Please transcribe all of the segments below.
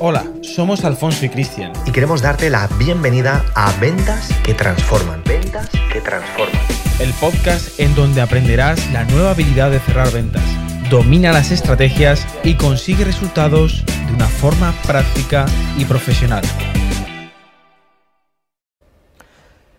Hola, somos Alfonso y Cristian. Y queremos darte la bienvenida a Ventas que Transforman. Ventas que Transforman. El podcast en donde aprenderás la nueva habilidad de cerrar ventas. Domina las estrategias y consigue resultados de una forma práctica y profesional.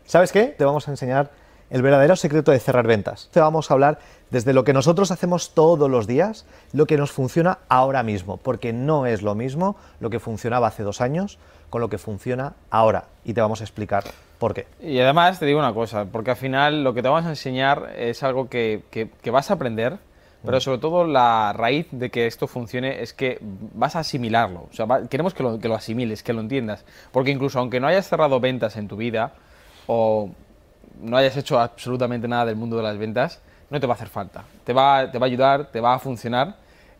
¿Sabes qué? Te vamos a enseñar el verdadero secreto de cerrar ventas. Te vamos a hablar desde lo que nosotros hacemos todos los días, lo que nos funciona ahora mismo, porque no es lo mismo lo que funcionaba hace dos años con lo que funciona ahora. Y te vamos a explicar por qué. Y además te digo una cosa, porque al final lo que te vamos a enseñar es algo que, vas a aprender, pero mm. sobre todo la raíz de que esto funcione es que vas a asimilarlo. O sea, queremos que lo, que lo asimiles, que lo entiendas. Porque incluso aunque no hayas cerrado ventas en tu vida, o no hayas hecho absolutamente nada del mundo de las ventas, no te va a hacer falta. Te va, te va a ayudar, te va a funcionar.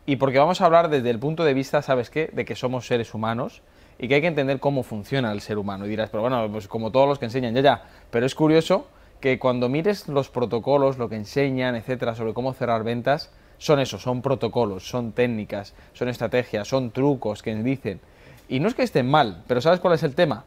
Y porque vamos a hablar desde el punto de vista, ¿sabes qué? De que somos seres humanos y que hay que entender cómo funciona el ser humano. Y dirás, pero bueno, pues como todos los que enseñan, ya, ya. Pero es curioso que cuando mires los protocolos, lo que enseñan, etcétera, sobre cómo cerrar ventas, son eso, son protocolos, son técnicas, son estrategias, son trucos que dicen. Y no es que estén mal, pero ¿sabes cuál es el tema?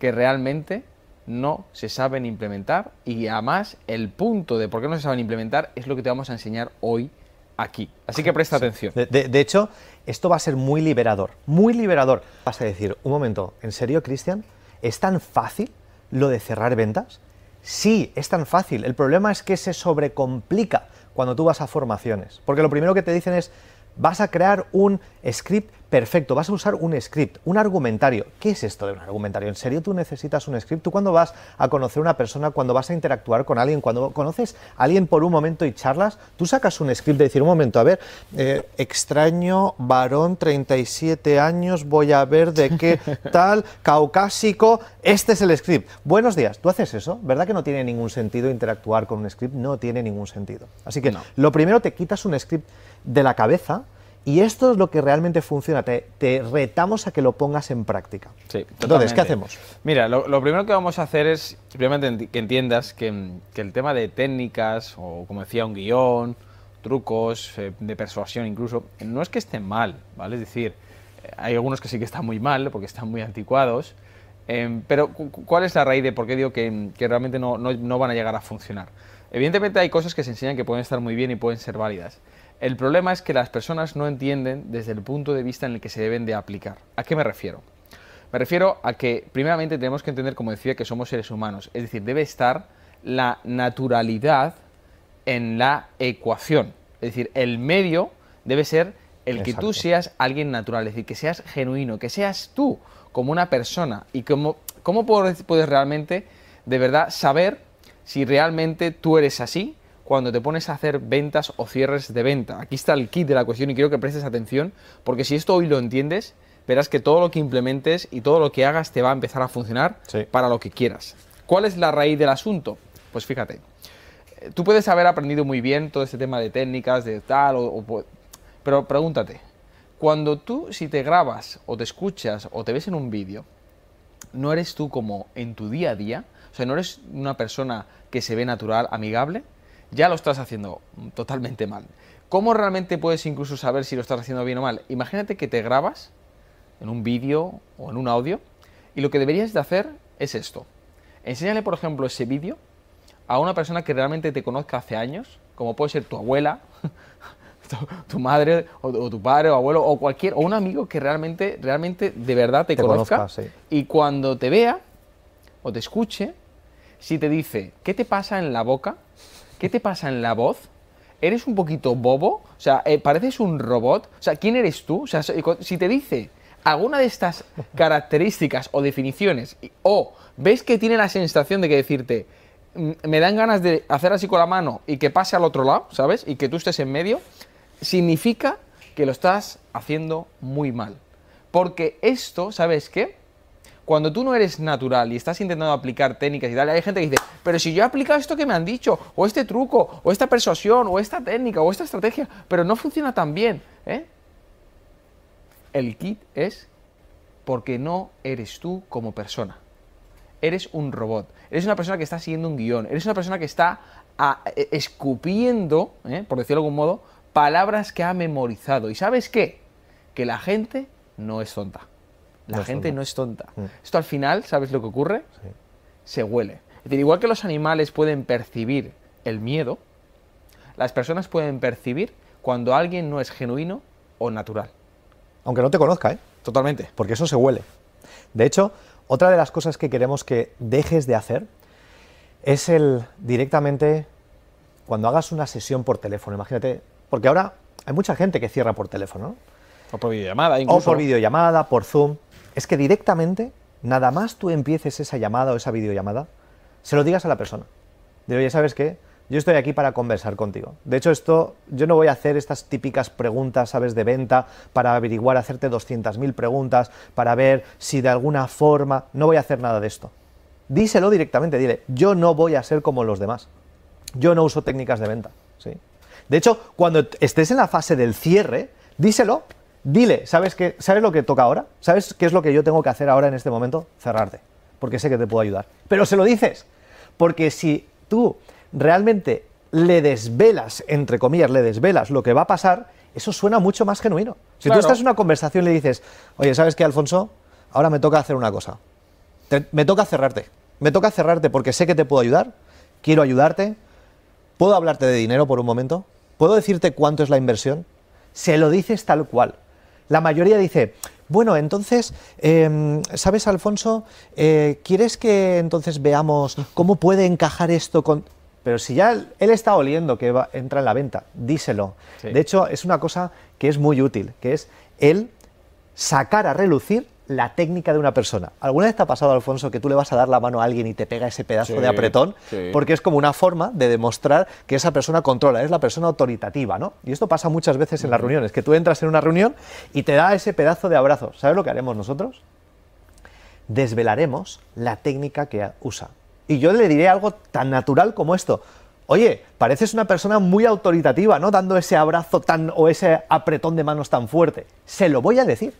Que realmente no se saben implementar y además el punto de por qué no se saben implementar es lo que te vamos a enseñar hoy aquí. Así que presta atención. De, hecho, esto va a ser muy liberador, muy liberador. Vas a decir, un momento, ¿en serio, Cristian? ¿Es tan fácil lo de cerrar ventas? Sí, es tan fácil. El problema es que se sobrecomplica cuando tú vas a formaciones. Porque lo primero que te dicen es, vas a crear un script perfecto, vas a usar un script, un argumentario. ¿Qué es esto de un argumentario? ¿En serio tú necesitas un script? Tú cuando vas a conocer a una persona, cuando vas a interactuar con alguien, cuando conoces a alguien por un momento y charlas, tú sacas un script de decir, un momento, a ver, eh, extraño, varón, 37 años, voy a ver de qué tal, caucásico, este es el script. Buenos días, ¿tú haces eso? ¿Verdad que no tiene ningún sentido interactuar con un script? No tiene ningún sentido. Así que lo primero te quitas un script de la cabeza y esto es lo que realmente funciona. Te, retamos a que lo pongas en práctica. Sí, Entonces, ¿qué hacemos? Mira, lo, primero que vamos a hacer es simplemente que entiendas que, el tema de técnicas, o como decía, un guion, trucos eh, de persuasión incluso, no es que estén mal, ¿vale? Es decir, hay algunos que sí que están muy mal porque están muy anticuados. Em, pero, ¿cuál es la raíz de por qué digo que, realmente no, no van a llegar a funcionar? Evidentemente hay cosas que se enseñan que pueden estar muy bien y pueden ser válidas. El problema es que las personas no entienden desde el punto de vista en el que se deben de aplicar. ¿A qué me refiero? Me refiero a que primeramente tenemos que entender, como decía, que somos seres humanos. Es decir, debe estar la naturalidad en la ecuación. Es decir, el medio debe ser el que tú seas alguien natural, es decir, que seas genuino, que seas tú como una persona. Y cómo, cómo puedes, puedes realmente, de verdad, saber si realmente tú eres así cuando te pones a hacer ventas o cierres de venta. Aquí está el kit de la cuestión y quiero que prestes atención porque si esto hoy lo entiendes, verás que todo lo que implementes y todo lo que hagas te va a empezar a funcionar para lo que quieras. ¿Cuál es la raíz del asunto? Pues fíjate, eh, tú puedes haber aprendido muy bien todo este tema de técnicas, de tal, o, pero pregúntate, cuando tú si te grabas o te escuchas o te ves en un vídeo, ¿no eres tú como en tu día a día? O sea, ¿no eres una persona que se ve natural, amigable? Ya lo estás haciendo totalmente mal. ¿Cómo realmente puedes incluso saber si lo estás haciendo bien o mal? Imagínate que te grabas en un vídeo o en un audio y lo que deberías de hacer es esto. Enséñale, por ejemplo, ese vídeo a una persona que realmente te conozca hace años, como puede ser tu abuela, tu, madre o, tu padre o abuelo o cualquier o un amigo que realmente realmente de verdad te, conozca, y cuando te vea o te escuche si te dice qué te pasa en la boca ¿Qué te pasa en la voz? ¿Eres un poquito bobo? O sea, eh, ¿pareces un robot? O sea, ¿quién eres tú? O sea, si te dice alguna de estas características o definiciones, o ves que tiene la sensación de que decirte, me dan ganas de hacer así con la mano y que pase al otro lado, ¿sabes? Y que tú estés en medio, significa que lo estás haciendo muy mal. Porque esto, ¿sabes qué? Cuando tú no eres natural y estás intentando aplicar técnicas y tal, hay gente que dice, pero si yo he aplicado esto que me han dicho, o este truco, o esta persuasión, o esta técnica, o esta estrategia, pero no funciona tan bien, ¿eh? El kit es porque no eres tú como persona. Eres un robot. Eres una persona que está siguiendo un guion. Eres una persona que está e, escupiendo, ¿eh? por decirlo de algún modo, palabras que ha memorizado. ¿Y sabes qué? Que la gente no es tonta. La No gente no es tonta. Mm. Esto al final, ¿sabes lo que ocurre? Sí. Se huele. Es decir, igual que los animales pueden percibir el miedo, las personas pueden percibir cuando alguien no es genuino o natural. Aunque no te conozca, ¿eh? Totalmente. porque eso se huele. De hecho, otra de las cosas que queremos que dejes de hacer es el directamente cuando hagas una sesión por teléfono, imagínate, porque ahora hay mucha gente que cierra por teléfono, ¿no? O por videollamada, o incluso. por videollamada, por Zoom. Es que directamente, nada más tú empieces esa llamada o esa videollamada, se lo digas a la persona. De oye, ¿sabes qué? Yo estoy aquí para conversar contigo. De hecho, esto, yo no voy a hacer estas típicas preguntas, ¿sabes?, de venta para averiguar, hacerte 200.000 preguntas, para ver si de alguna forma. No voy a hacer nada de esto. Díselo directamente, dile, yo no voy a ser como los demás. Yo no uso técnicas de venta. ¿sí? De hecho, cuando estés en la fase del cierre, díselo, dile, ¿sabes, qué, ¿sabes lo que toca ahora? ¿Sabes qué es lo que yo tengo que hacer ahora en este momento? Cerrarte, porque sé que te puedo ayudar. Pero se lo dices, porque si tú realmente le desvelas, entre comillas, le desvelas lo que va a pasar, eso suena mucho más genuino. Si Claro. tú estás en una conversación y le dices, oye, ¿sabes qué, Alfonso? Ahora me toca hacer una cosa. Te- me toca cerrarte. Me toca cerrarte porque sé que te puedo ayudar, quiero ayudarte, puedo hablarte de dinero por un momento, puedo decirte cuánto es la inversión. Se lo dices tal cual. La mayoría dice, bueno, entonces, em, ¿sabes, Alfonso? Eh, ¿Quieres que entonces veamos cómo puede encajar esto con...? Pero si ya él, él está oliendo que va- entra en la venta, díselo. Sí. De hecho, es una cosa que es muy útil, que es el sacar a relucir la técnica de una persona. ¿Alguna vez te ha pasado, Alfonso, que tú le vas a dar la mano a alguien y te pega ese pedazo Sí, de apretón? sí. Porque es como una forma de demostrar que esa persona controla, es la persona autoritativa, ¿no? Y esto pasa muchas veces en las reuniones, que tú entras en una reunión y te da ese pedazo de abrazo. ¿Sabes lo que haremos nosotros? Desvelaremos la técnica que usa. Y yo le diré algo tan natural como esto. Oye, pareces una persona muy autoritativa, ¿no? Dando ese abrazo tan o ese apretón de manos tan fuerte. Se lo voy a decir.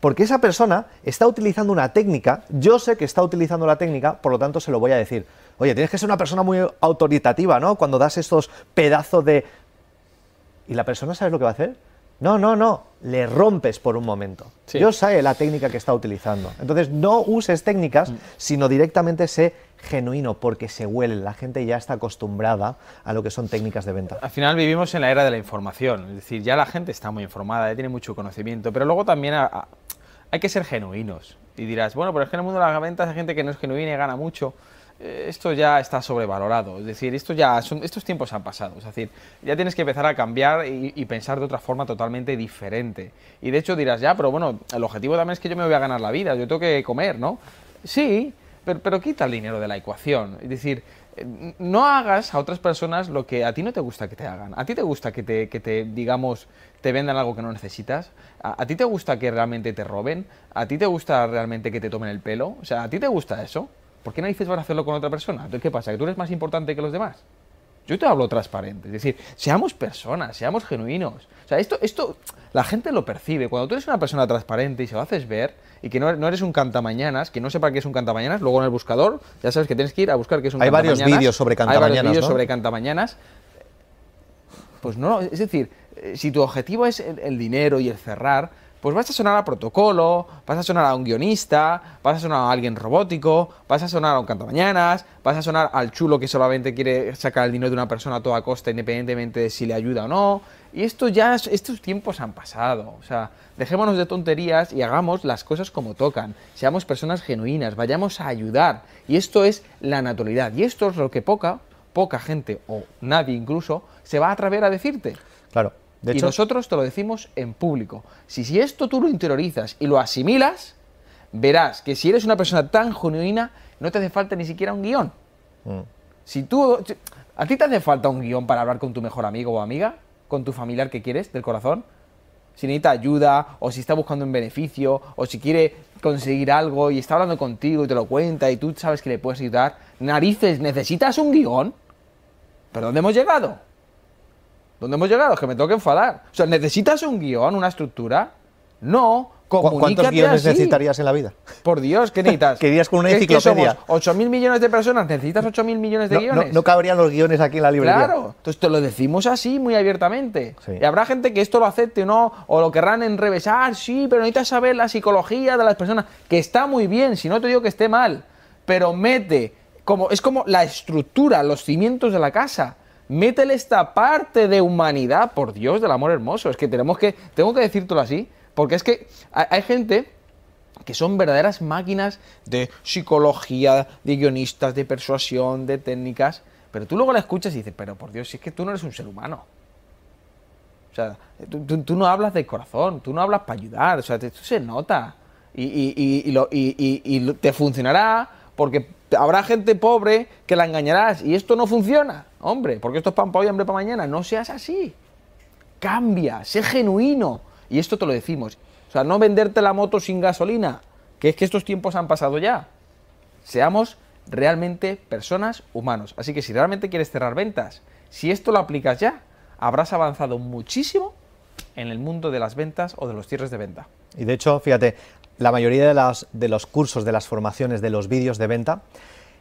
Porque esa persona está utilizando una técnica, yo sé que está utilizando la técnica, por lo tanto se lo voy a decir. Oye, tienes que ser una persona muy autoritativa, ¿no? Cuando das estos pedazos de... ¿Y la persona sabe lo que va a hacer? No, no, no, le rompes por un momento. Sí. Yo sé la técnica que está utilizando. Entonces no uses técnicas, sino directamente sé genuino, porque se huele, la gente ya está acostumbrada a lo que son técnicas de venta. Al final vivimos en la era de la información, es decir, ya la gente está muy informada, ya tiene mucho conocimiento, pero luego también a- a- hay que ser genuinos. Y dirás, bueno, pero es que en el mundo de las ventas hay gente que no es genuina y gana mucho. Eh, Esto ya está sobrevalorado, es decir, esto ya son, estos tiempos han pasado, es decir, ya tienes que empezar a cambiar y, pensar de otra forma totalmente diferente. Y de hecho dirás, ya, pero bueno, el objetivo también es que yo me voy a ganar la vida, yo tengo que comer, ¿no? Sí, pero, pero quita el dinero de la ecuación. Es decir, no hagas a otras personas lo que a ti no te gusta que te hagan. A ti te gusta que te, digamos, te vendan algo que no necesitas. A, ti te gusta que realmente te roben. A ti te gusta realmente que te tomen el pelo. O sea, a ti te gusta eso. ¿Por qué narices vas a hacerlo con otra persona? Entonces, ¿qué pasa? ¿Que tú eres más importante que los demás? Yo te hablo transparente, es decir, seamos personas, seamos genuinos. O sea, esto, esto la gente lo percibe. Cuando tú eres una persona transparente y se lo haces ver y que no, no eres un cantamañanas, que no sepa qué es un cantamañanas, luego en el buscador ya sabes que tienes que ir a buscar qué es un Hay varios cantamañanas. vídeos sobre Hay varios cantamañanas, vídeos ¿no? sobre cantamañanas. Pues no, es decir, eh, si tu objetivo es el, el dinero y el cerrar, pues vas a sonar a protocolo, vas a sonar a un guionista, vas a sonar a alguien robótico, vas a sonar a un cantamañanas, vas a sonar al chulo que solamente quiere sacar el dinero de una persona a toda costa, independientemente de si le ayuda o no. Y esto ya, es- estos tiempos han pasado. O sea, dejémonos de tonterías y hagamos las cosas como tocan. Seamos personas genuinas, vayamos a ayudar. Y esto es la naturalidad. Y esto es lo que poca, poca gente, o nadie incluso, se va a atrever a decirte. Claro. De y nosotros te lo decimos en público. Si, si esto tú lo interiorizas y lo asimilas, verás que si eres una persona tan genuina, no te hace falta ni siquiera un guion. Mm. Si tú, ¿A ti te hace falta un guion para hablar con tu mejor amigo o amiga? ¿Con tu familiar que quieres, del corazón? Si necesita ayuda, o si está buscando un beneficio, o si quiere conseguir algo y está hablando contigo y te lo cuenta y tú sabes que le puedes ayudar. Narices, ¿necesitas un guion? ¿Pero dónde hemos llegado? ¿Dónde hemos llegado? Es que me tengo que enfadar. O sea, ¿necesitas un guion, una estructura? No, ¿Cu- ¿Cuántos guiones así. necesitarías en la vida? Por Dios, ¿qué necesitas? Que irías con una ¿Qué- qué enciclopedia. somos? ¿8.000 millones de personas? ¿Necesitas 8.000 millones de No, no- guiones? no cabrían los guiones aquí en la librería. Claro, entonces te lo decimos así muy abiertamente. Sí. Y habrá gente que esto lo acepte o no, o lo querrán enrevesar, sí, pero necesitas saber la psicología de las personas, que está muy bien, si no te digo que esté mal, pero mete, como, es como la estructura, los cimientos de la casa. Métele esta parte de humanidad, por Dios, del amor hermoso. Es que tenemos que, tengo que decírtelo así, porque es que hay, gente que son verdaderas máquinas de psicología, de guionistas, de persuasión, de técnicas, pero tú luego la escuchas y dices, pero por Dios, si es que tú no eres un ser humano. O sea, tú, no hablas de corazón, tú no hablas para ayudar, o sea, esto se nota. Y, te funcionará porque habrá gente pobre que la engañarás y esto no funciona, hombre, porque esto es pan para hoy, hambre para mañana. No seas así cambia, sé genuino. Y esto te lo decimos. O sea, no venderte la moto sin gasolina, que es que estos tiempos han pasado ya. Seamos realmente personas humanos. Así que si realmente quieres cerrar ventas, si esto lo aplicas ya, habrás avanzado muchísimo en el mundo de las ventas o de los cierres de venta. Y de hecho, fíjate, la mayoría de, los cursos, de las formaciones, de los vídeos de venta,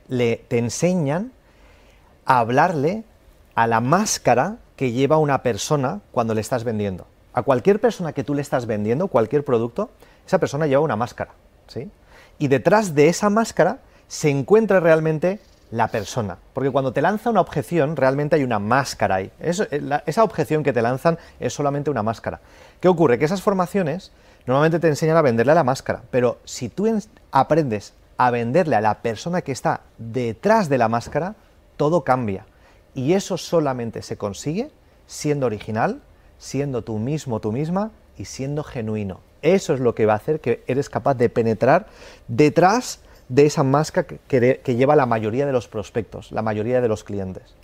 le, te enseñan a hablarle a la máscara que lleva una persona cuando le estás vendiendo. A cualquier persona que tú le estás vendiendo, cualquier producto, esa persona lleva una máscara. ¿sí? Y detrás de esa máscara se encuentra realmente la persona. Porque cuando te lanza una objeción, realmente hay una máscara ahí. Eh, esa objeción que te lanzan es solamente una máscara. ¿Qué ocurre? Que esas formaciones normalmente te enseñan a venderle a la máscara, pero si tú en- aprendes a venderle a la persona que está detrás de la máscara, todo cambia. Y eso solamente se consigue siendo original, siendo tú mismo, tú misma y siendo genuino. Eso es lo que va a hacer que eres capaz de penetrar detrás de esa máscara que, lleva la mayoría de los prospectos, la mayoría de los clientes.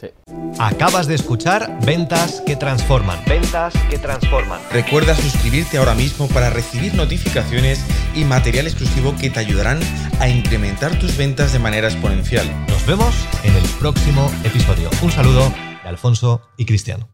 Acabas de escuchar Ventas que Transforman. Ventas que transforman. Recuerda suscribirte ahora mismo para recibir notificaciones y material exclusivo que te ayudarán a incrementar tus ventas de manera exponencial. Nos vemos en el próximo episodio. Un saludo de Alfonso y Cristiano.